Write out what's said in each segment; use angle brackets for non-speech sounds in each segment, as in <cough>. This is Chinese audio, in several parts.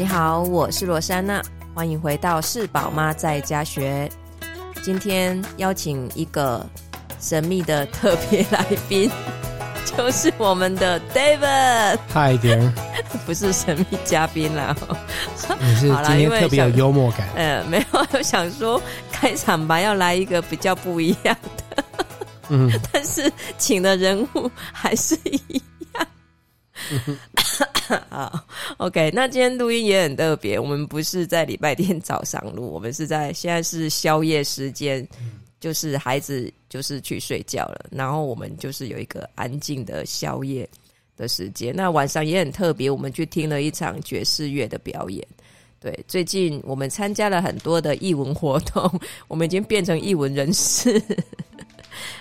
你好，我是罗珊娜，欢迎回到是宝妈在家学。今天邀请一个神秘的特别来宾，<laughs> 就是我们的 David。Hi dear，<laughs> 不是神秘嘉宾啦。<laughs> 你是今天特别有幽默感。呃，没有，我想说开场白要来一个比较不一样的。嗯，但是请的人物还是一样。<laughs> 好，OK，那今天录音也很特别，我们不是在礼拜天早上录，我们是在现在是宵夜时间，就是孩子就是去睡觉了，然后我们就是有一个安静的宵夜的时间。那晚上也很特别，我们去听了一场爵士乐的表演。对，最近我们参加了很多的艺文活动，<laughs> 我们已经变成艺文人士。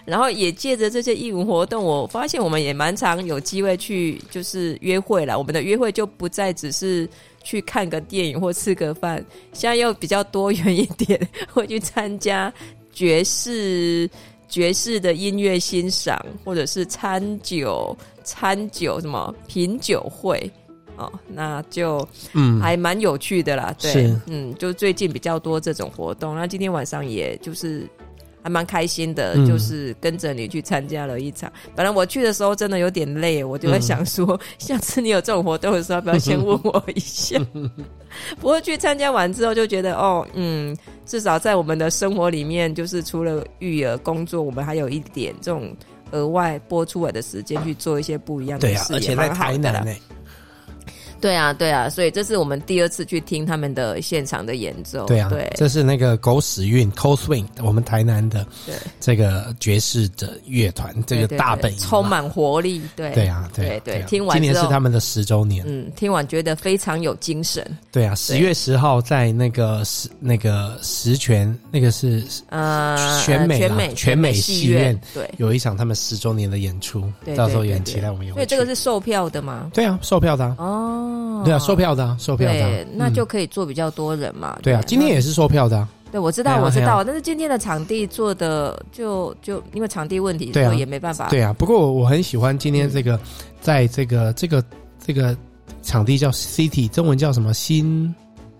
然后也借着这些义务活动，我发现我们也蛮常有机会去，就是约会了。我们的约会就不再只是去看个电影或吃个饭，现在又比较多元一点，会去参加爵士爵士的音乐欣赏，或者是餐酒餐酒什么品酒会哦，那就嗯还蛮有趣的啦。对，嗯，就最近比较多这种活动。那今天晚上也就是。还蛮开心的，就是跟着你去参加了一场。嗯、本来我去的时候真的有点累，我就在想说，嗯、<laughs> 下次你有这种活动的时候，要不要先问我一下？<laughs> 不过去参加完之后，就觉得哦，嗯，至少在我们的生活里面，就是除了育儿工作，我们还有一点这种额外播出来的时间去做一些不一样的事，对啊，而且在台南呢。对啊，对啊，所以这是我们第二次去听他们的现场的演奏。对啊，对，这是那个狗屎运 Cold Swing，我们台南的这个爵士的乐团，这个大本营充满活力。对，对啊，对对，听完今年是他们的十周年，嗯，听完觉得非常有精神。对啊，十月十号在那个十那个十全那个是呃全美全美全美戏院，对，有一场他们十周年的演出，到时候也很期待我们有。所以这个是售票的吗？对啊，售票的哦。哦，对啊，售票的、啊，售票的、啊，那就可以坐比较多人嘛。对，对啊，今天也是售票的、啊。对，我知道，我知道，但是今天的场地做的就就因为场地问题，所以也没办法。对啊，不过我很喜欢今天这个，嗯、在这个这个这个场地叫 City，中文叫什么新？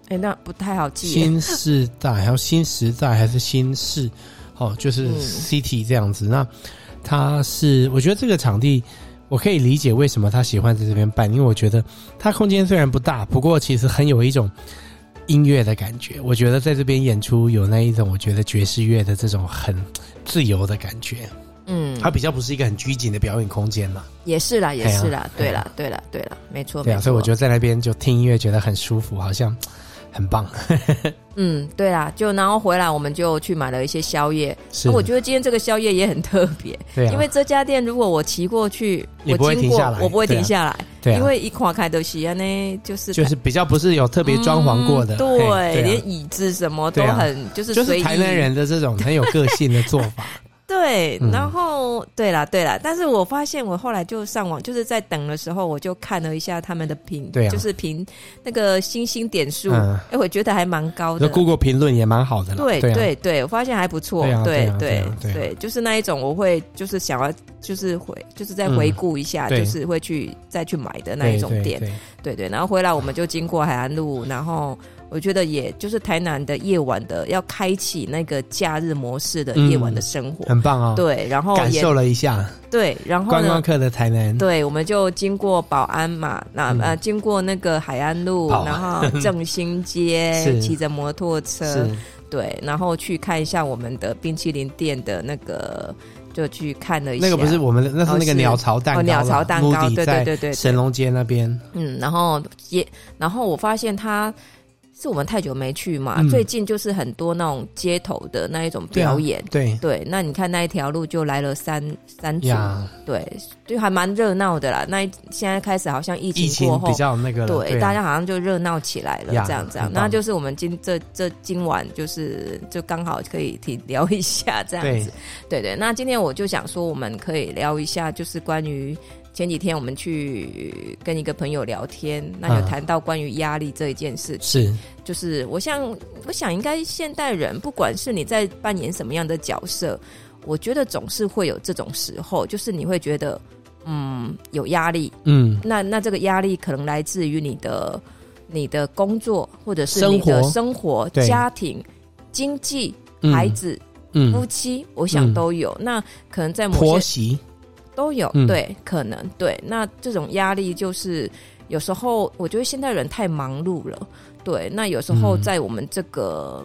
哎，那不太好记。新时代，还有新时代，还是新世？哦，就是 City 这样子。嗯、那它是，我觉得这个场地。我可以理解为什么他喜欢在这边办，因为我觉得他空间虽然不大，不过其实很有一种音乐的感觉。我觉得在这边演出有那一种，我觉得爵士乐的这种很自由的感觉。嗯，它比较不是一个很拘谨的表演空间嘛。也是啦，也是啦，对啦，对啦，对啦，没错。对啊，所以我觉得在那边就听音乐觉得很舒服，好像。很棒，<laughs> 嗯，对啦，就然后回来我们就去买了一些宵夜。是，我觉得今天这个宵夜也很特别，对啊，因为这家店如果我骑过去，我经过，我不会停下来，对，因为一跨开的西呢，就是就是比较不是有特别装潢过的，对，连椅子什么都很就是就是台南人的这种很有个性的做法。<laughs> 对，然后、嗯、对啦，对啦，但是我发现我后来就上网，就是在等的时候，我就看了一下他们的评，对啊、就是评那个星星点数，哎、嗯，我觉得还蛮高的。Google 评论也蛮好的。对对、啊、对，对，我发现还不错。对对对，就是那一种，我会就是想要就是回就是再回顾一下，嗯、就是会去再去买的那一种店。对对，对，对对，然后回来我们就经过海岸路，然后。我觉得也就是台南的夜晚的要开启那个假日模式的夜晚的生活，嗯、很棒哦。对，然后感受了一下。对，然后观光客的台南。对，我们就经过保安嘛，那、嗯、呃经过那个海安路，然后正兴街，<laughs> 骑着摩托车，对，然后去看一下我们的冰淇淋店的那个，就去看了一下。那个不是我们的，那是那个鸟巢蛋糕。哦，鸟巢蛋糕，对对对对，神农街那边。嗯，然后也，然后我发现他。是我们太久没去嘛，嗯、最近就是很多那种街头的那一种表演，对、啊、对，对。那你看那一条路就来了三三组，呀对，就还蛮热闹的啦。那现在开始好像疫情过后比较那个，对，对啊、大家好像就热闹起来了，这样这样。那就是我们今这这今晚就是就刚好可以提聊一下这样子，对，对对。那今天我就想说，我们可以聊一下，就是关于。前几天我们去跟一个朋友聊天，那就谈到关于压力这一件事情。是，就是我想，我想应该现代人，不管是你在扮演什么样的角色，我觉得总是会有这种时候，就是你会觉得，嗯，有压力。嗯，那那这个压力可能来自于你的你的工作或者是你的生活、生活家庭、经济、孩子、嗯，夫妻，我想都有。嗯、那可能在某些婆媳都有，嗯、对，可能对。那这种压力就是有时候，我觉得现在人太忙碌了，对。那有时候在我们这个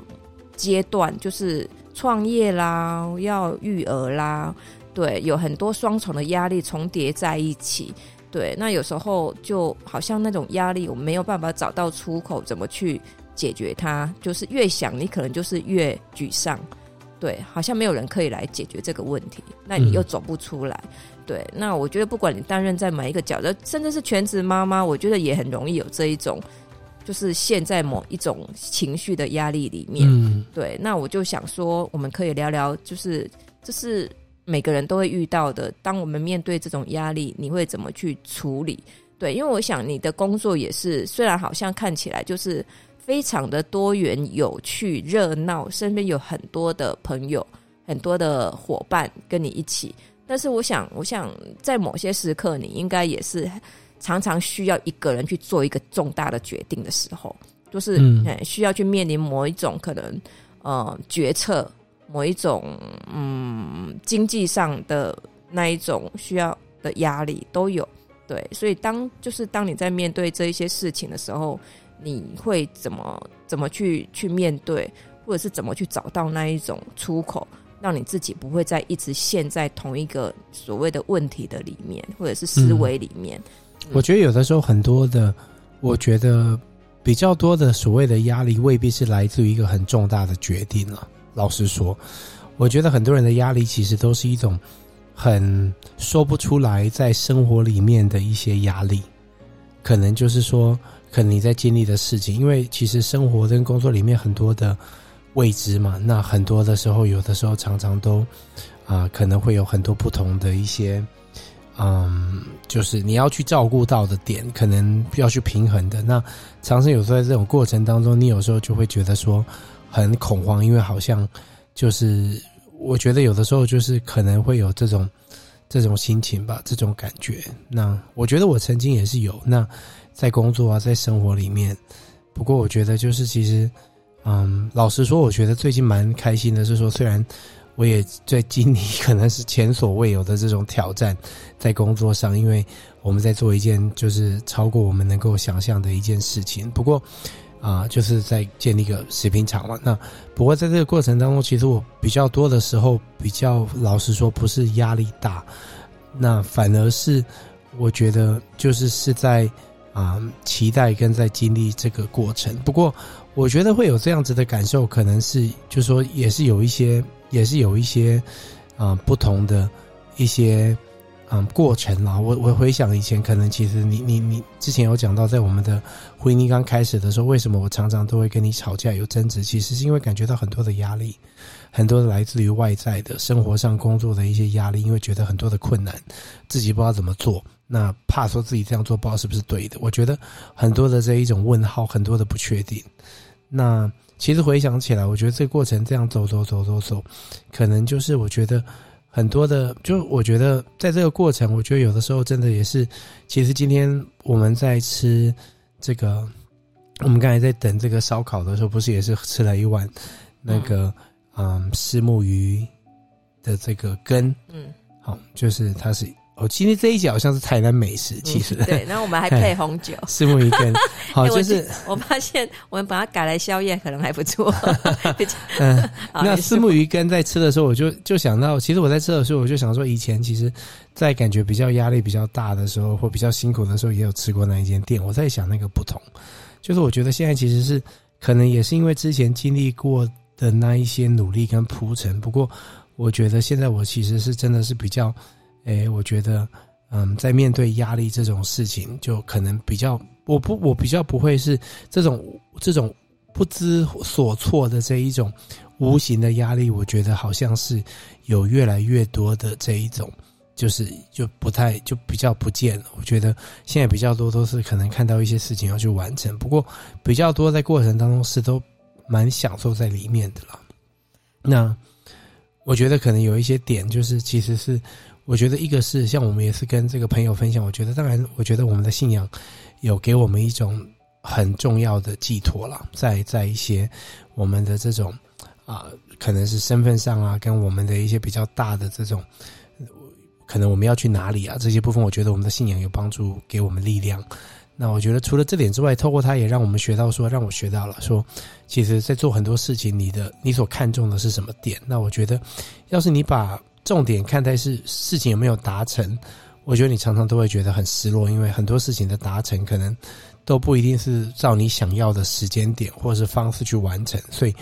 阶段，就是创业啦，要育儿啦。对，有很多双重的压力重叠在一起。对，那有时候就好像那种压力，我没有办法找到出口，怎么去解决它？就是越想，你可能就是越沮丧。对，好像没有人可以来解决这个问题，那你又走不出来。嗯、对，那我觉得不管你担任在每一个角色，甚至是全职妈妈，我觉得也很容易有这一种，就是陷在某一种情绪的压力里面。嗯，对。那我就想说，我们可以聊聊，就是这是。每个人都会遇到的。当我们面对这种压力，你会怎么去处理？对，因为我想你的工作也是，虽然好像看起来就是非常的多元、有趣、热闹，身边有很多的朋友、很多的伙伴跟你一起。但是，我想，我想在某些时刻，你应该也是常常需要一个人去做一个重大的决定的时候，就是嗯，需要去面临某一种可能呃决策。某一种嗯，经济上的那一种需要的压力都有，对，所以当就是当你在面对这一些事情的时候，你会怎么怎么去去面对，或者是怎么去找到那一种出口，让你自己不会再一直陷在同一个所谓的问题的里面，或者是思维里面。我觉得有的时候很多的，我觉得比较多的所谓的压力，未必是来自于一个很重大的决定了。老实说，我觉得很多人的压力其实都是一种很说不出来在生活里面的一些压力，可能就是说，可能你在经历的事情，因为其实生活跟工作里面很多的未知嘛，那很多的时候，有的时候常常都啊、可能会有很多不同的一些，嗯，就是你要去照顾到的点，可能要去平衡的。那常常有时候在这种过程当中，你有时候就会觉得说。很恐慌，因为好像就是我觉得有的时候就是可能会有这种这种心情吧，这种感觉。那我觉得我曾经也是有。那在工作啊，在生活里面，不过我觉得就是其实，嗯，老实说，我觉得最近蛮开心的是说，虽然我也在经历可能是前所未有的这种挑战，在工作上，因为我们在做一件就是超过我们能够想象的一件事情。不过。啊，就是在建立一个食品厂嘛。那不过在这个过程当中，其实我比较多的时候，比较老实说，不是压力大，那反而是我觉得就是是在啊期待跟在经历这个过程。不过我觉得会有这样子的感受，可能是就说也是有一些，也是有一些啊不同的一些。嗯，过程啦，我我回想以前，可能其实你你你之前有讲到，在我们的婚姻刚开始的时候，为什么我常常都会跟你吵架有争执？其实是因为感觉到很多的压力，很多来自于外在的生活上工作的一些压力，因为觉得很多的困难，自己不知道怎么做，那怕说自己这样做不知道是不是对的。我觉得很多的这一种问号，很多的不确定。那其实回想起来，我觉得这个过程这样走走走走走，可能就是我觉得。很多的，就我觉得，在这个过程，我觉得有的时候真的也是，其实今天我们在吃这个，我们刚才在等这个烧烤的时候，不是也是吃了一碗那个嗯虱目鱼的这个根，嗯，好，就是它是。哦，今天这一集好像是台南美食，其实、嗯、对。然后我们还配红酒，四目鱼羹。<laughs> 好，就是、我发现我们把它改来宵夜，可能还不错。<laughs> 嗯，<laughs> 那四目鱼羹在吃的时候，我就就想到，其实我在吃的时候，我就想说，以前其实，在感觉比较压力比较大的时候，或比较辛苦的时候，也有吃过那一间店。我在想那个不同，就是我觉得现在其实是可能也是因为之前经历过的那一些努力跟铺陈。不过，我觉得现在我其实是真的是比较。诶，我觉得，嗯，在面对压力这种事情，就可能比较，我不，我比较不会是这种这种不知所措的这一种无形的压力。我觉得好像是有越来越多的这一种，就是就不太就比较不见了。我觉得现在比较多都是可能看到一些事情要去完成，不过比较多在过程当中是都蛮享受在里面的了。那我觉得可能有一些点，就是其实是。我觉得一个是像我们也是跟这个朋友分享，我觉得当然，我觉得我们的信仰有给我们一种很重要的寄托了，在在一些我们的这种啊、可能是身份上啊，跟我们的一些比较大的这种，可能我们要去哪里啊，这些部分，我觉得我们的信仰有帮助，给我们力量。那我觉得除了这点之外，透过它也让我们学到说，让我学到了说，其实，在做很多事情，你的你所看重的是什么点？那我觉得，要是你把重点看待是事情有没有达成，我觉得你常常都会觉得很失落，因为很多事情的达成可能都不一定是照你想要的时间点或者是方式去完成。所以，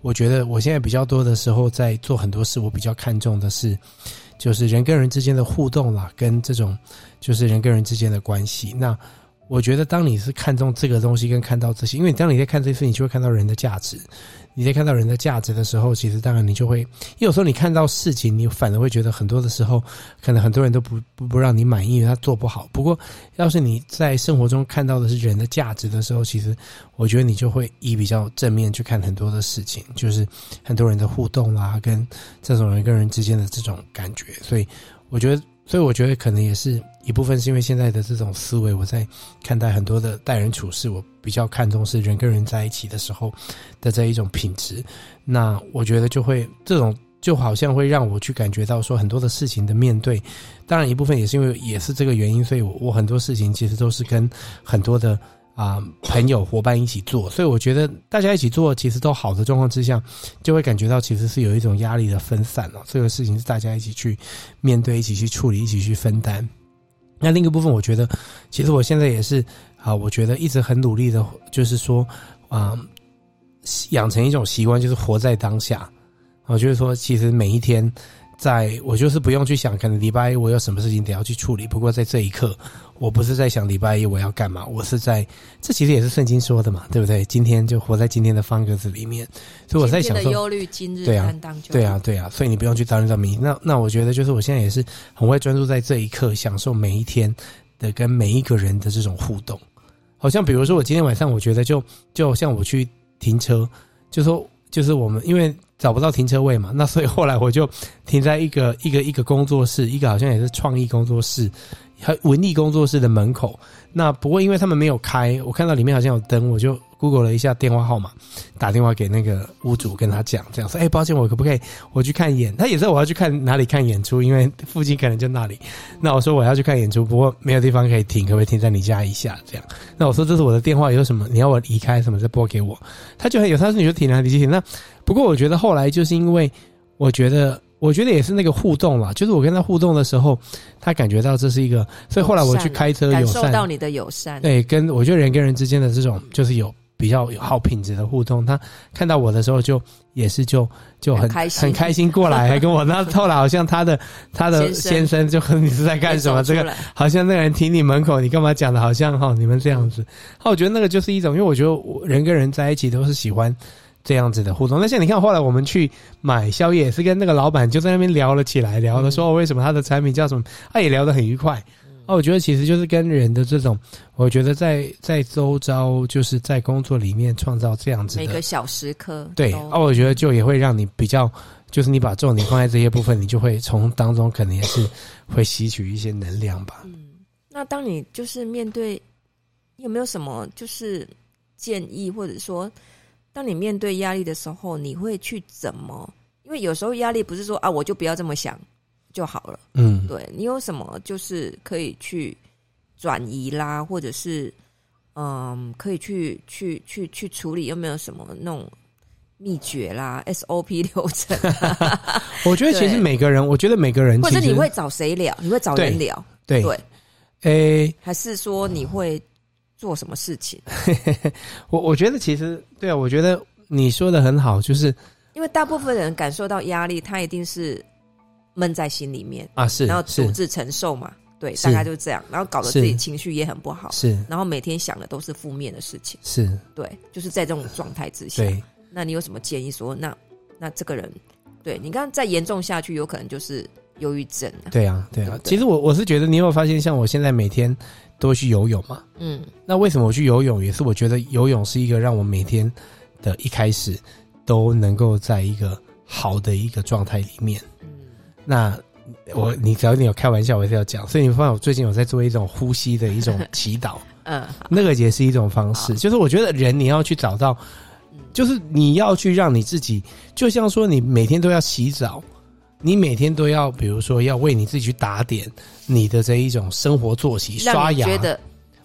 我觉得我现在比较多的时候在做很多事，我比较看重的是，就是人跟人之间的互动啦，跟这种就是人跟人之间的关系。那我觉得，当你是看中这个东西，跟看到这些，因为当你在看这些事，你就会看到人的价值。你在看到人的价值的时候，其实当然你就会，因为有时候你看到事情，你反而会觉得很多的时候，可能很多人都不不不让你满意，因为他做不好。不过，要是你在生活中看到的是人的价值的时候，其实我觉得你就会以比较正面去看很多的事情，就是很多人的互动啦，跟这种人跟人之间的这种感觉。所以，我觉得。所以我觉得可能也是一部分是因为现在的这种思维，我在看待很多的待人处事，我比较看重是人跟人在一起的时候的这一种品质。那我觉得就会这种就好像会让我去感觉到说很多的事情的面对，当然一部分也是因为也是这个原因，所以我我很多事情其实都是跟很多的。啊，朋友伙伴一起做，所以我觉得大家一起做，其实都好的状况之下，就会感觉到其实是有一种压力的分散了。这个事情是大家一起去面对、一起去处理、一起去分担。那另一个部分，我觉得其实我现在也是啊，我觉得一直很努力的，就是说啊，养成一种习惯，就是活在当下。我就是说，其实每一天。在我就是不用去想，可能礼拜一我有什么事情得要去处理。不过在这一刻，我不是在想礼拜一我要干嘛，我是在这其实也是圣经说的嘛，对不对？今天就活在今天的方格子里面。所以我在想说，忧虑今日对啊对啊，对啊，所以你不用去担任到明天。那那我觉得就是我现在也是很会专注在这一刻，享受每一天的跟每一个人的这种互动。好像比如说我今天晚上，我觉得就就像我去停车，就说就是我们因为。找不到停车位嘛，<laughs> 那所以后来我就停在一个一个一个工作室，一个好像也是创意工作室，文艺工作室的门口。那不过因为他们没有开，我看到里面好像有灯，我就 Google 了一下电话号码，打电话给那个屋主，跟他讲这样说：“哎，抱歉，我可不可以我去看演？他也知道我要去看哪里看演出，因为附近可能就那里。那我说我要去看演出，不过没有地方可以停，可不可以停在你家一下？这样。那我说这是我的电话，有什么你要我离开什么再拨给我？他就很有，他说你就停哪里就停那。”不过我觉得后来就是因为，我觉得我觉得也是那个互动啦，就是我跟他互动的时候，他感觉到这是一个，所以后来我去开车友善，感受到你的友善，对，跟我觉得人跟人之间的这种就是有比较有好品质的互动，他看到我的时候就也是就就很很开心，很开心过来 <laughs> 还跟我，那后来好像他的他的先生就和你是在干什么？这个好像那个人停你门口，你干嘛讲的好像哈你们这样子？好，我觉得那个就是一种，因为我觉得人跟人在一起都是喜欢。这样子的互动，那像你看，后来我们去买宵夜，也是跟那个老板就在那边聊了起来，聊了说为什么他的产品叫什么，他也聊得很愉快。哦，我觉得其实就是跟人的这种，我觉得在在周遭，就是在工作里面创造这样子的每个小时刻，对，哦，我觉得就也会让你比较，就是你把重点放在这些部分，你就会从当中可能也是会吸取一些能量吧。嗯，那当你就是面对，你有没有什么就是建议，或者说？当你面对压力的时候，你会去怎么？因为有时候压力不是说啊，我就不要这么想就好了。嗯，对，你有什么就是可以去转移啦，或者是嗯，可以去去去去处理？有没有什么那种秘诀啦？SOP <laughs> 流程？<laughs> 我觉得其实每个人，我觉得每个人，或者你会找谁聊？你会找人聊？对对，诶，还是说你会？做什么事情？<laughs> 我我觉得其实对啊，我觉得你说的很好，就是因为大部分人感受到压力，他一定是闷在心里面啊，是，然后独自承受嘛，对，大概就是这样，然后搞得自己情绪也很不好，是，然后每天想的都是负面的事情，是。对，就是在这种状态之下，那你有什么建议说，那那这个人，对你刚刚再严重下去，有可能就是忧郁症啊，对啊，对啊，其实我我是觉得，你有没有发现，像我现在每天。都会去游泳嘛？嗯，那为什么我去游泳？也是我觉得游泳是一个让我每天的一开始都能够在一个好的一个状态里面。嗯，那我你只要你有开玩笑，我是要讲。所以你发现我最近有在做一种呼吸的一种祈祷，<laughs> 嗯，那个也是一种方式。就是我觉得人你要去找到，就是你要去让你自己，就像说你每天都要洗澡，你每天都要，比如说要为你自己去打点你的这一种生活作息，刷牙。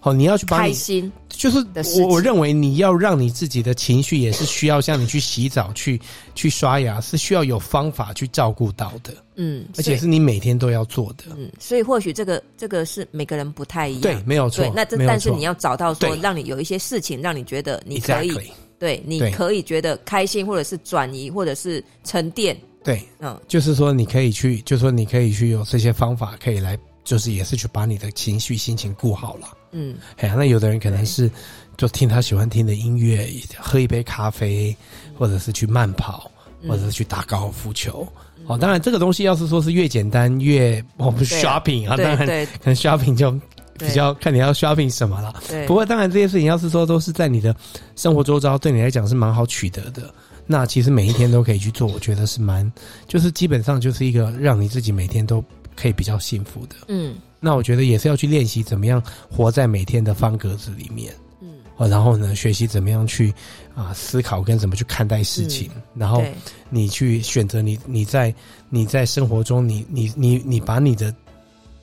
哦，你要去帮心，就是我我认为你要让你自己的情绪也是需要像你去洗澡、去去刷牙，是需要有方法去照顾到的。嗯，而且是你每天都要做的。嗯，所以或许这个这个是每个人不太一样。对，没有错。那这但是你要找到说，让你有一些事情让你觉得你可以，Exactly. 对，你可以觉得开心，或者是转移，或者是沉淀。对，嗯，就是说你可以去，就是说你可以去有这些方法可以来。就是也是去把你的情绪心情顾好了，嗯，哎，那有的人可能是就听他喜欢听的音乐，喝一杯咖啡，或者是去慢跑，或者是去打高尔夫球。哦，当然这个东西要是说是越简单越我们 shopping 啊，当然可能 shopping 就比较看你要 shopping 什么了。对，不过当然这些事情要是说都是在你的生活周遭，对你来讲是蛮好取得的。那其实每一天都可以去做，我觉得是蛮，就是基本上就是一个让你自己每天都。可以比较幸福的，嗯，那我觉得也是要去练习怎么样活在每天的方格子里面，嗯，然后呢，学习怎么样去啊思考跟怎么去看待事情，嗯、然后你去选择你你在你在生活中你你你你把你的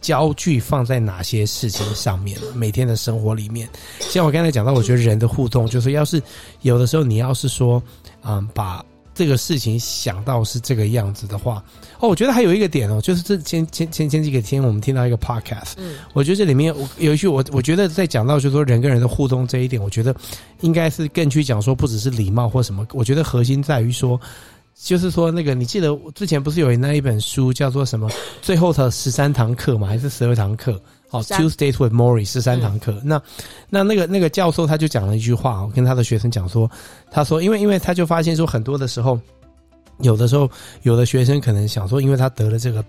焦距放在哪些事情上面？每天的生活里面，像我刚才讲到，我觉得人的互动就是，要是有的时候你要是说，嗯，把。这个事情想到是这个样子的话，哦，我觉得还有一个点哦，就是这前前前前几个天我们听到一个 podcast，嗯，我觉得这里面有一句我我觉得在讲到就是说人跟人的互动这一点，我觉得应该是更去讲说不只是礼貌或什么，我觉得核心在于说，就是说那个你记得之前不是有那一本书叫做什么 <coughs> 最后的十三堂课吗？还是十二堂课？哦，Tuesdays with Morrie 十三堂课，嗯、那那那个那个教授他就讲了一句话，我跟他的学生讲说，他说，因为因为他就发现说，很多的时候，有的时候有的学生可能想说，因为他得了这个。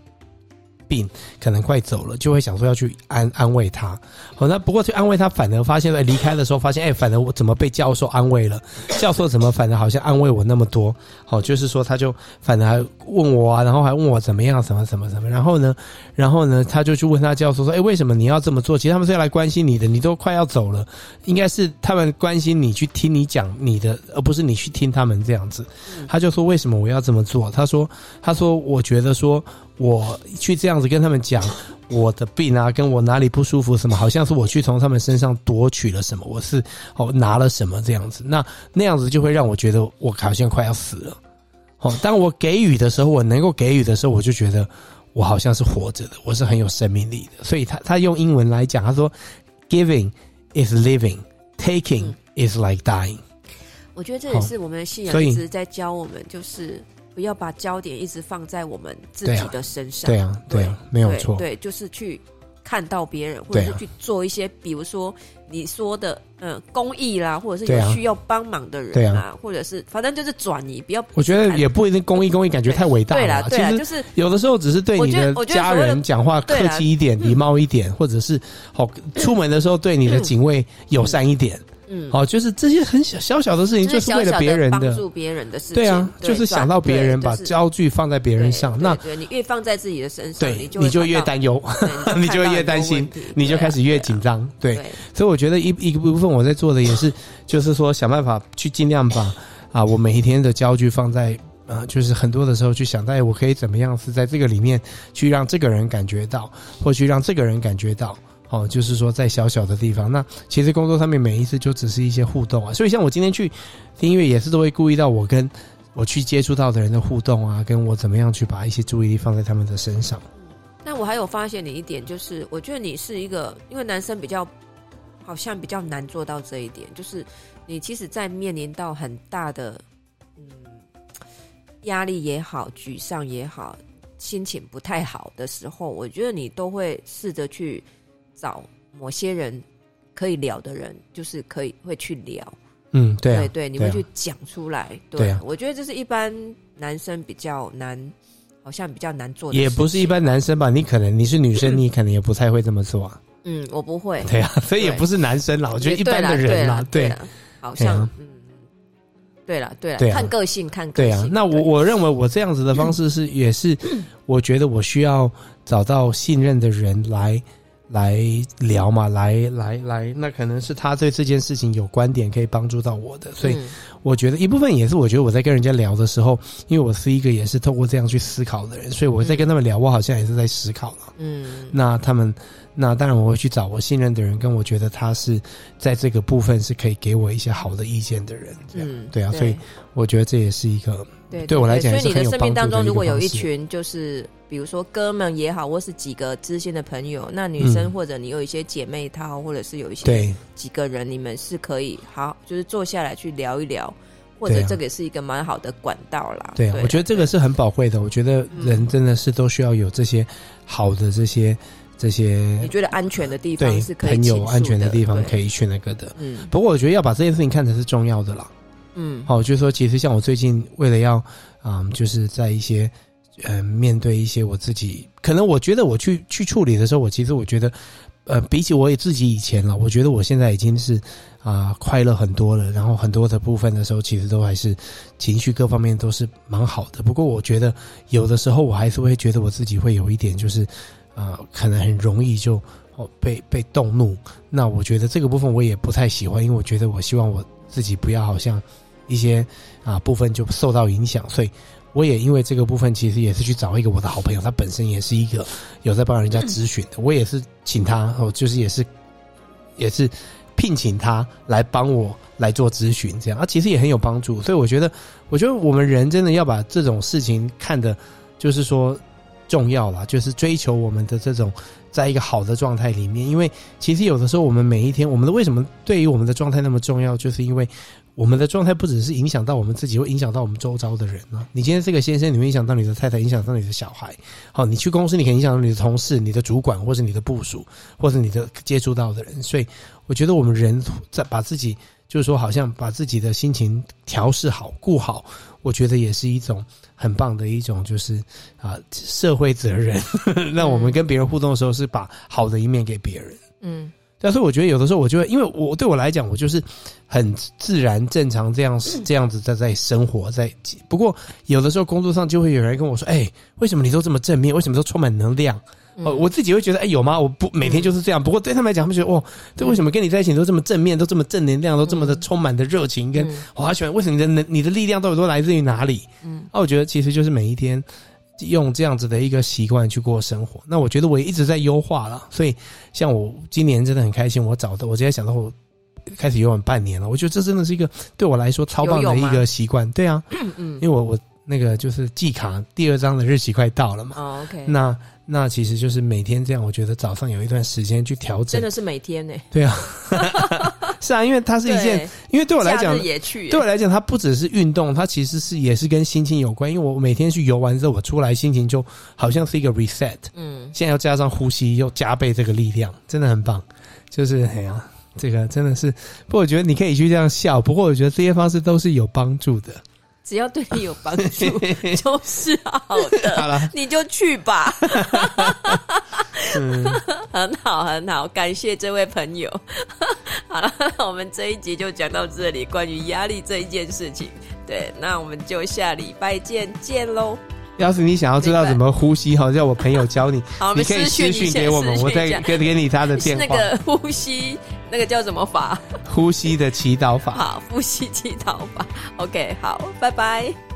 病可能快走了，就会想说要去安安慰他。好，那不过去安慰他，反而发现离开的时候发现，哎，反而我怎么被教授安慰了？教授怎么反而好像安慰我那么多？好，就是说他就反而还问我啊，然后还问我怎么样，什么什么什么。然后呢，然后呢，他就去问他教授说，哎，为什么你要这么做？其实他们是要来关心你的，你都快要走了，应该是他们关心你去听你讲你的，而不是你去听他们这样子。他就说，为什么我要这么做？他说，他说我觉得说。我去这样子跟他们讲我的病啊，跟我哪里不舒服什么，好像是我去从他们身上夺取了什么，我是哦拿了什么这样子，那那样子就会让我觉得我好像快要死了。哦，当我给予的时候，我能够给予的时候，我就觉得我好像是活着的，我是很有生命力的。所以他他用英文来讲，他说，Giving is living, taking is like dying。我觉得这也是我们的信仰一直在教我们，就是。不要把焦点一直放在我们自己的身上。对啊，对啊，没有错。对，就是去看到别人，或者是去做一些，比如说你说的，嗯，公益啦，或者是有需要帮忙的人啊，或者是反正就是转移，不要。我觉得也不一定公益，公益感觉 <laughs> 太伟大了。对啦，对啦，就是有的时候只是对你的家人讲话客气一点、礼貌一点，或者是好出门的时候对你的警卫友善一点。嗯，好，就是这些很小小小的事情，就是为了别人的帮助别人的事情。对啊，就是想到别人，把焦距放在别人上。那对你越放在自己的身上，对，你就越担忧，你就 <laughs> 越担心，你就开始越紧张。对，所以我觉得一一个部分我在做的也是，就是说想办法去尽量把啊，我每一天的焦距放在啊，就是很多的时候去想，哎，我可以怎么样是在这个里面去让这个人感觉到，或去让这个人感觉到。哦，就是说在小小的地方，那其实工作上面每一次就只是一些互动啊。所以像我今天去听音乐，也是都会顾虑到我跟我去接触到的人的互动啊，跟我怎么样去把一些注意力放在他们的身上。那我还有发现你一点，就是我觉得你是一个，因为男生比较好像比较难做到这一点，就是你其实，在面临到很大的嗯压力也好、沮丧也好、心情不太好的时候，我觉得你都会试着去。找某些人可以聊的人，就是可以会去聊，嗯，对、啊、对对，你会去讲出来，对，对啊，我觉得这是一般男生比较难，好像比较难做的。也不是一般男生吧？你可能你是女生，你可能也不太会这么做啊。嗯，我不会。对啊，<laughs> 所以也不是男生啦，我觉得一般的人啦，对，好像，嗯，对了，对了，看个性，看个性。对啊，那我我认为我这样子的方式是，也是我觉得我需要找到信任的人来。来聊嘛，来来来，那可能是他对这件事情有观点可以帮助到我的，所以我觉得一部分也是我觉得我在跟人家聊的时候，因为我是一个也是透过这样去思考的人，所以我在跟他们聊，我好像也是在思考了。嗯，那他们，那当然我会去找我信任的人，跟我觉得他是在这个部分是可以给我一些好的意见的人。这样，嗯，对啊，所以我觉得这也是一个。对，对我来讲，所以你的生命当中如果有一群，就是比如说哥们也好，或是几个知心的朋友，那女生或者你有一些姐妹淘，或者是有一些几个人，你们是可以好，就是坐下来去聊一聊，或者这个也是一个蛮好的管道啦。对，我觉得这个是很宝贵的。我觉得人真的是都需要有这些好的这些这些，你觉得安全的地方是可以很有安全的地方可以去那个的。嗯，不过我觉得要把这件事情看成是重要的啦。嗯，好，就是说，其实像我最近为了要，嗯，就是在一些，呃，面对一些我自己，可能我觉得我去去处理的时候，我其实我觉得，呃，比起我也自己以前了，我觉得我现在已经是啊、快乐很多了，然后很多的部分的时候，其实都还是情绪各方面都是蛮好的。不过我觉得有的时候我还是会觉得我自己会有一点，就是啊、可能很容易就哦被被动怒。那我觉得这个部分我也不太喜欢，因为我觉得我希望我自己不要好像。一些啊部分就受到影响，所以我也因为这个部分，其实也是去找一个我的好朋友，他本身也是一个有在帮人家咨询的，我也是请他哦，就是也是也是聘请他来帮我来做咨询，这样啊，其实也很有帮助。所以我觉得，我觉得我们人真的要把这种事情看的就是说重要啦，就是追求我们的这种在一个好的状态里面，因为其实有的时候我们每一天，我们的为什么对于我们的状态那么重要，就是因为。我们的状态不只是影响到我们自己，会影响到我们周遭的人呢。你今天这个先生，你会影响到你的太太，影响到你的小孩。好，你去公司，你可以影响到你的同事、你的主管，或者你的部署，或者你的接触到的人。所以，我觉得我们人在把自己，就是说，好像把自己的心情调试好、顾好，我觉得也是一种很棒的一种，就是啊，社会责任。<laughs> 让我们跟别人互动的时候，是把好的一面给别人。嗯。但是我觉得有的时候我就会，因为我对我来讲，我就是很自然正常这样 <clears throat> 这样子在在生活在。不过有的时候工作上就会有人跟我说：“哎，为什么你都这么正面？为什么都充满能量？”哦，我自己会觉得：“哎，有吗？我不每天就是这样。”不过对他们来讲，他们觉得：“哦，对，为什么跟你在一起都这么正面，都这么正能量，都这么的充满的热情？跟我好喜欢，为什么你的能你的力量到底都来自于哪里？”嗯，那我觉得其实就是每一天。用这样子的一个习惯去过生活，那我觉得我也一直在优化了。所以，像我今年真的很开心，我找的我今天想到我开始游泳半年了，我觉得这真的是一个对我来说超棒的一个习惯。对啊，嗯嗯，因为我我那个就是季卡第二张的日期快到了嘛。哦，OK。那那其实就是每天这样，我觉得早上有一段时间去调整，真的是每天呢。对啊。<laughs> 是啊，因为它是一件，因为对我来讲，对我来讲，它不只是运动，它其实是也是跟心情有关。因为我每天去游完之后，我出来心情就好像是一个 reset。嗯，现在要加上呼吸，又加倍这个力量，真的很棒。就是哎呀，这个真的是，不过我觉得你可以去这样笑。不过我觉得这些方式都是有帮助的。只要对你有帮助，<laughs> 就是好的。好了，你就去吧。嗯，很好，很好，感谢这位朋友。好了，那我们这一集就讲到这里，关于压力这一件事情。对，那我们就下礼拜见，见喽。要是你想要知道怎么呼吸，哈，叫我朋友教你。<laughs> 好，你可以私讯给我们，我再给给你他的电话。<laughs> 那个呼吸，那个叫什么法？<laughs> 呼吸的祈祷法。好，呼吸祈祷法。OK，好，拜拜。